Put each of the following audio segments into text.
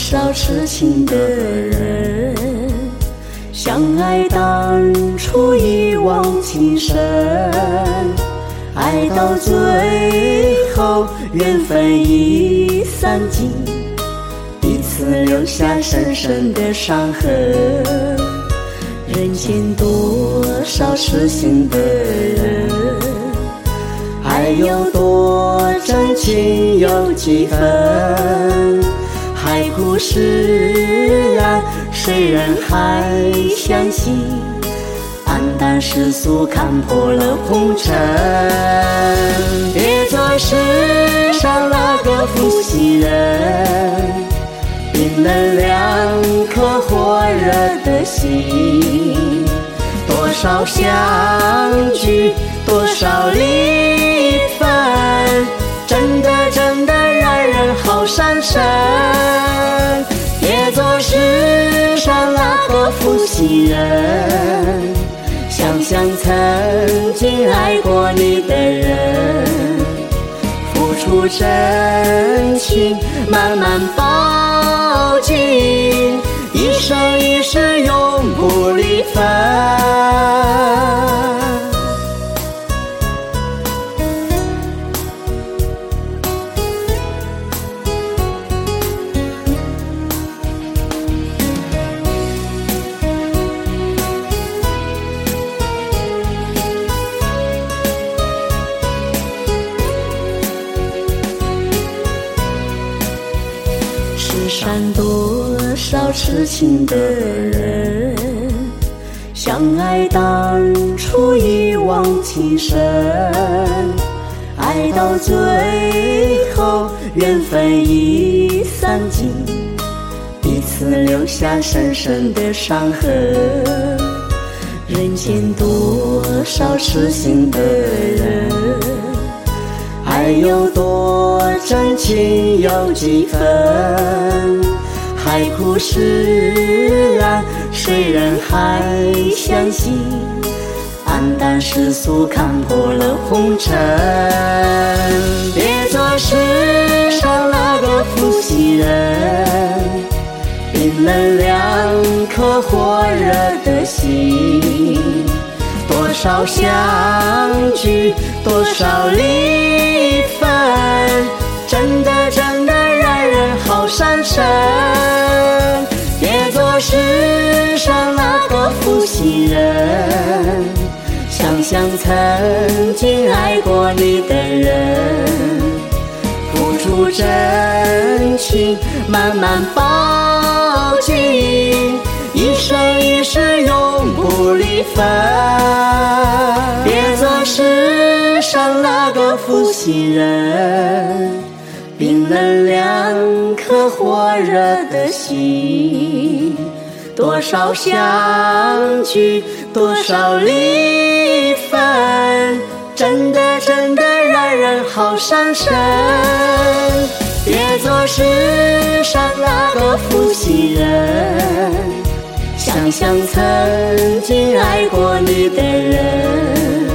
少痴情的人，相爱当初一往情深，爱到最后缘分已散尽，彼此留下深深的伤痕。人间多少痴心的人，爱有多真情有几分？故事啊，谁人还相信？黯淡世俗看破了红尘，别做世上那个负心人，冰冷两颗火热的心，多少相聚，多少离分，真的真的让人好伤神。心人，想想曾经爱过你的人，付出真情，慢慢抱紧，上多少痴情的人，相爱当初一往情深，爱到最后缘分已散尽，彼此留下深深的伤痕。人间多少痴心的人。爱有多真情有几分？海枯石烂，谁人还相信？黯淡世俗看破了红尘，别做世上那个负心人，冰冷两颗火热的心，多少相聚，多少离像曾经爱过你的人，付出真情，慢慢抱紧，一生一世永不离分。别做世上那个负心人，冰冷两颗火热的心，多少相聚，多少离分，真的真的让人好伤神。别做世上那个负心人，想想曾经爱过你的人，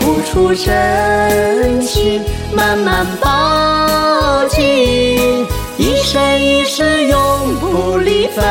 付出真情，慢慢抱紧，一生一世永不离分。